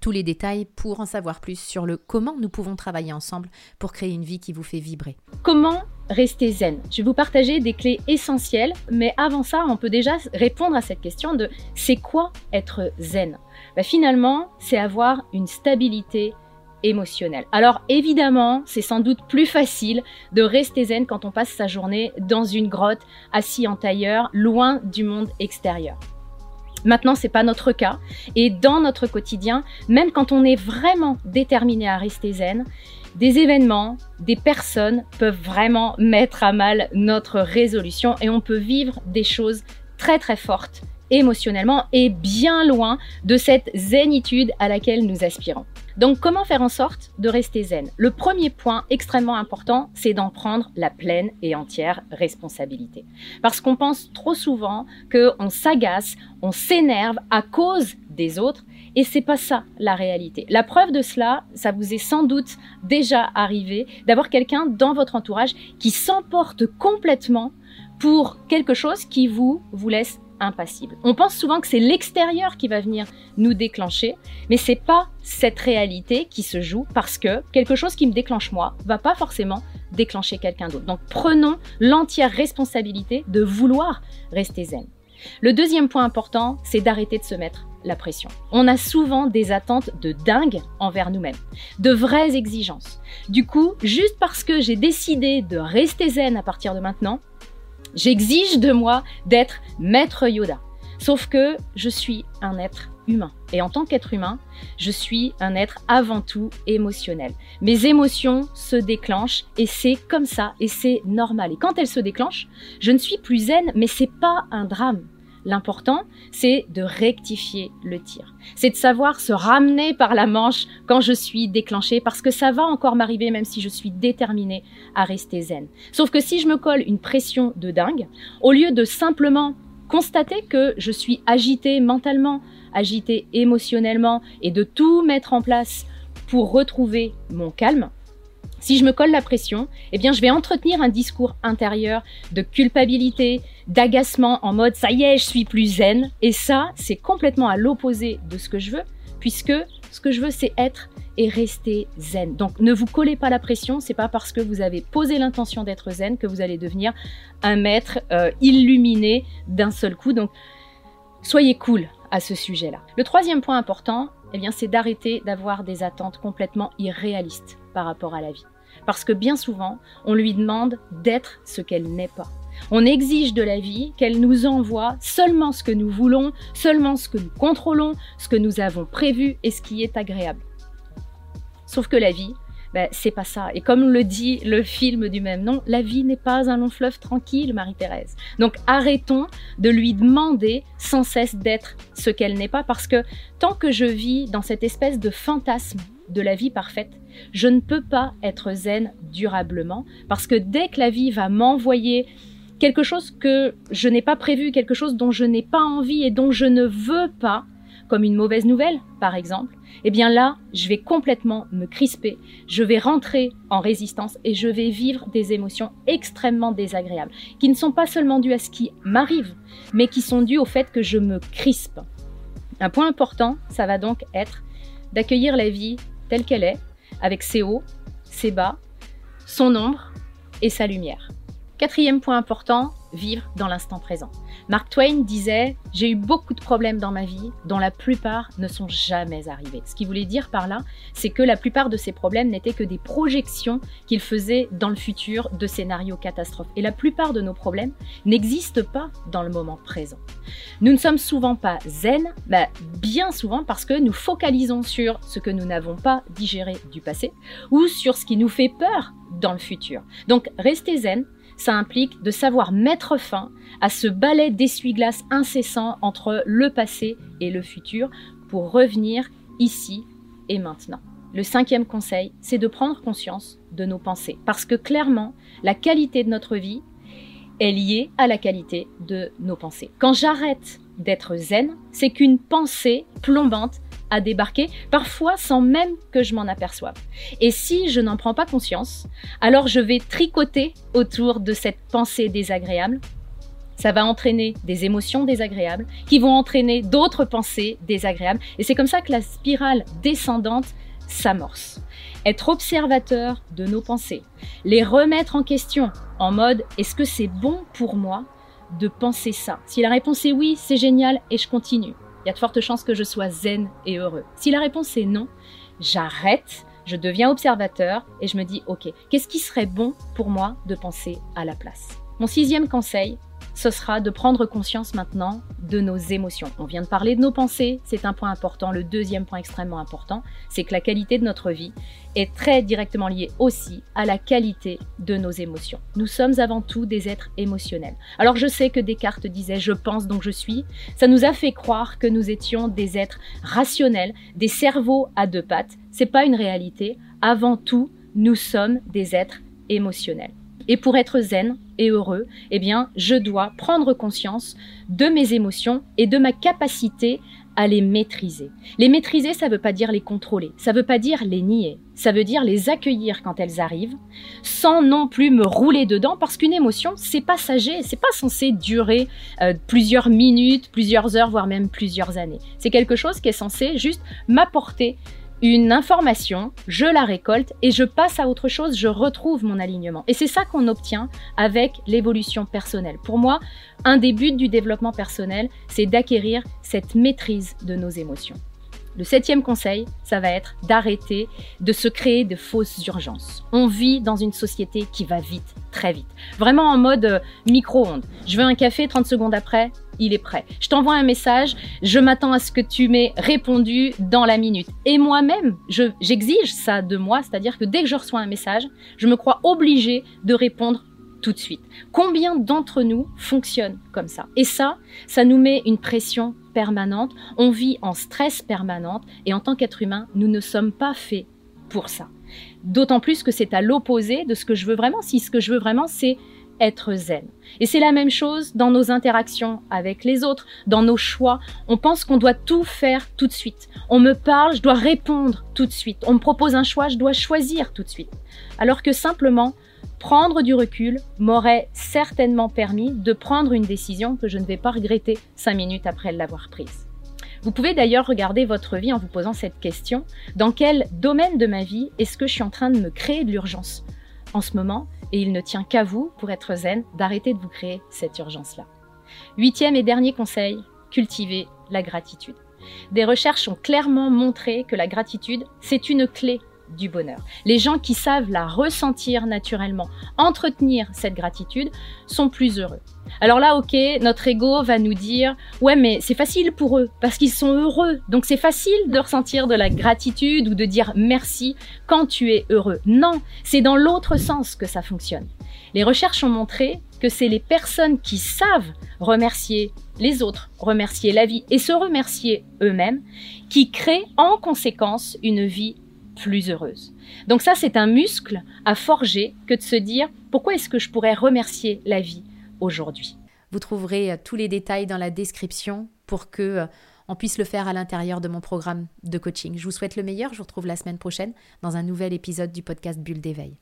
tous les détails pour en savoir plus sur le comment nous pouvons travailler ensemble pour créer une vie qui vous fait vibrer. Comment rester zen? Je vais vous partager des clés essentielles, mais avant ça, on peut déjà répondre à cette question de c'est quoi être zen? Bah, Finalement, c'est avoir une stabilité émotionnelle. Alors évidemment, c'est sans doute plus facile de rester zen quand on passe sa journée dans une grotte, assis en tailleur, loin du monde extérieur. Maintenant, c'est pas notre cas. Et dans notre quotidien, même quand on est vraiment déterminé à rester zen, des événements, des personnes peuvent vraiment mettre à mal notre résolution et on peut vivre des choses très très fortes émotionnellement et bien loin de cette zénitude à laquelle nous aspirons. Donc comment faire en sorte de rester zen? Le premier point extrêmement important, c'est d'en prendre la pleine et entière responsabilité. Parce qu'on pense trop souvent qu'on s'agace, on s'énerve à cause des autres et c'est pas ça la réalité. La preuve de cela, ça vous est sans doute déjà arrivé d'avoir quelqu'un dans votre entourage qui s'emporte complètement pour quelque chose qui vous vous laisse impassible. On pense souvent que c'est l'extérieur qui va venir nous déclencher, mais c'est pas cette réalité qui se joue parce que quelque chose qui me déclenche moi va pas forcément déclencher quelqu'un d'autre. Donc prenons l'entière responsabilité de vouloir rester zen. Le deuxième point important, c'est d'arrêter de se mettre la pression. On a souvent des attentes de dingue envers nous-mêmes, de vraies exigences. Du coup, juste parce que j'ai décidé de rester zen à partir de maintenant, J'exige de moi d'être maître Yoda. Sauf que je suis un être humain. Et en tant qu'être humain, je suis un être avant tout émotionnel. Mes émotions se déclenchent et c'est comme ça et c'est normal. Et quand elles se déclenchent, je ne suis plus zen, mais c'est pas un drame. L'important, c'est de rectifier le tir. C'est de savoir se ramener par la manche quand je suis déclenchée, parce que ça va encore m'arriver même si je suis déterminée à rester zen. Sauf que si je me colle une pression de dingue, au lieu de simplement constater que je suis agitée mentalement, agitée émotionnellement, et de tout mettre en place pour retrouver mon calme, si je me colle la pression, eh bien, je vais entretenir un discours intérieur de culpabilité, d'agacement en mode ça y est, je suis plus zen. Et ça, c'est complètement à l'opposé de ce que je veux, puisque ce que je veux, c'est être et rester zen. Donc, ne vous collez pas la pression. C'est pas parce que vous avez posé l'intention d'être zen que vous allez devenir un maître euh, illuminé d'un seul coup. Donc, soyez cool à ce sujet-là. Le troisième point important, eh bien, c'est d'arrêter d'avoir des attentes complètement irréalistes par rapport à la vie. Parce que bien souvent, on lui demande d'être ce qu'elle n'est pas. On exige de la vie qu'elle nous envoie seulement ce que nous voulons, seulement ce que nous contrôlons, ce que nous avons prévu et ce qui est agréable. Sauf que la vie, ben, c'est pas ça. Et comme le dit le film du même nom, la vie n'est pas un long fleuve tranquille, Marie-Thérèse. Donc arrêtons de lui demander sans cesse d'être ce qu'elle n'est pas, parce que tant que je vis dans cette espèce de fantasme de la vie parfaite, je ne peux pas être zen durablement parce que dès que la vie va m'envoyer quelque chose que je n'ai pas prévu, quelque chose dont je n'ai pas envie et dont je ne veux pas, comme une mauvaise nouvelle par exemple, eh bien là, je vais complètement me crisper, je vais rentrer en résistance et je vais vivre des émotions extrêmement désagréables, qui ne sont pas seulement dues à ce qui m'arrive, mais qui sont dues au fait que je me crispe. Un point important, ça va donc être d'accueillir la vie telle qu'elle est, avec ses hauts, ses bas, son ombre et sa lumière. Quatrième point important, vivre dans l'instant présent. Mark Twain disait J'ai eu beaucoup de problèmes dans ma vie, dont la plupart ne sont jamais arrivés. Ce qu'il voulait dire par là, c'est que la plupart de ces problèmes n'étaient que des projections qu'il faisait dans le futur de scénarios catastrophes. Et la plupart de nos problèmes n'existent pas dans le moment présent. Nous ne sommes souvent pas zen, bah, bien souvent parce que nous focalisons sur ce que nous n'avons pas digéré du passé ou sur ce qui nous fait peur dans le futur. Donc rester zen, ça implique de savoir mettre fin à ce balai d'essuie-glace incessant entre le passé et le futur pour revenir ici et maintenant. Le cinquième conseil, c'est de prendre conscience de nos pensées. Parce que clairement, la qualité de notre vie est liée à la qualité de nos pensées. Quand j'arrête d'être zen, c'est qu'une pensée plombante a débarqué, parfois sans même que je m'en aperçoive. Et si je n'en prends pas conscience, alors je vais tricoter autour de cette pensée désagréable. Ça va entraîner des émotions désagréables qui vont entraîner d'autres pensées désagréables. Et c'est comme ça que la spirale descendante s'amorce. Être observateur de nos pensées, les remettre en question en mode est-ce que c'est bon pour moi de penser ça? Si la réponse est oui, c'est génial et je continue. Il y a de fortes chances que je sois zen et heureux. Si la réponse est non, j'arrête, je deviens observateur et je me dis ok, qu'est-ce qui serait bon pour moi de penser à la place? Mon sixième conseil, ce sera de prendre conscience maintenant de nos émotions. On vient de parler de nos pensées, c'est un point important. Le deuxième point extrêmement important, c'est que la qualité de notre vie est très directement liée aussi à la qualité de nos émotions. Nous sommes avant tout des êtres émotionnels. Alors je sais que Descartes disait je pense donc je suis. Ça nous a fait croire que nous étions des êtres rationnels, des cerveaux à deux pattes. C'est pas une réalité. Avant tout, nous sommes des êtres émotionnels. Et pour être zen et heureux, eh bien, je dois prendre conscience de mes émotions et de ma capacité à les maîtriser. Les maîtriser, ça ne veut pas dire les contrôler, ça ne veut pas dire les nier, ça veut dire les accueillir quand elles arrivent, sans non plus me rouler dedans, parce qu'une émotion, c'est passager, c'est pas censé durer euh, plusieurs minutes, plusieurs heures, voire même plusieurs années. C'est quelque chose qui est censé juste m'apporter une information, je la récolte et je passe à autre chose, je retrouve mon alignement. Et c'est ça qu'on obtient avec l'évolution personnelle. Pour moi, un des buts du développement personnel, c'est d'acquérir cette maîtrise de nos émotions. Le septième conseil, ça va être d'arrêter de se créer de fausses urgences. On vit dans une société qui va vite, très vite. Vraiment en mode euh, micro-ondes. Je veux un café, 30 secondes après, il est prêt. Je t'envoie un message, je m'attends à ce que tu m'aies répondu dans la minute. Et moi-même, j'exige ça de moi, c'est-à-dire que dès que je reçois un message, je me crois obligée de répondre tout de suite. Combien d'entre nous fonctionnent comme ça? Et ça, ça nous met une pression permanente, on vit en stress permanente et en tant qu'être humain, nous ne sommes pas faits pour ça. D'autant plus que c'est à l'opposé de ce que je veux vraiment. Si ce que je veux vraiment, c'est être zen. Et c'est la même chose dans nos interactions avec les autres, dans nos choix. On pense qu'on doit tout faire tout de suite. On me parle, je dois répondre tout de suite. On me propose un choix, je dois choisir tout de suite. Alors que simplement, prendre du recul m'aurait certainement permis de prendre une décision que je ne vais pas regretter cinq minutes après l'avoir prise. Vous pouvez d'ailleurs regarder votre vie en vous posant cette question. Dans quel domaine de ma vie est-ce que je suis en train de me créer de l'urgence? En ce moment et il ne tient qu'à vous, pour être zen, d'arrêter de vous créer cette urgence-là. Huitième et dernier conseil, cultivez la gratitude. Des recherches ont clairement montré que la gratitude, c'est une clé du bonheur. Les gens qui savent la ressentir naturellement, entretenir cette gratitude, sont plus heureux. Alors là, ok, notre ego va nous dire, ouais, mais c'est facile pour eux, parce qu'ils sont heureux. Donc c'est facile de ressentir de la gratitude ou de dire merci quand tu es heureux. Non, c'est dans l'autre sens que ça fonctionne. Les recherches ont montré que c'est les personnes qui savent remercier les autres, remercier la vie et se remercier eux-mêmes, qui créent en conséquence une vie plus heureuse. Donc ça, c'est un muscle à forger que de se dire pourquoi est-ce que je pourrais remercier la vie aujourd'hui? Vous trouverez euh, tous les détails dans la description pour que euh, on puisse le faire à l'intérieur de mon programme de coaching. Je vous souhaite le meilleur. Je vous retrouve la semaine prochaine dans un nouvel épisode du podcast Bulle d'éveil.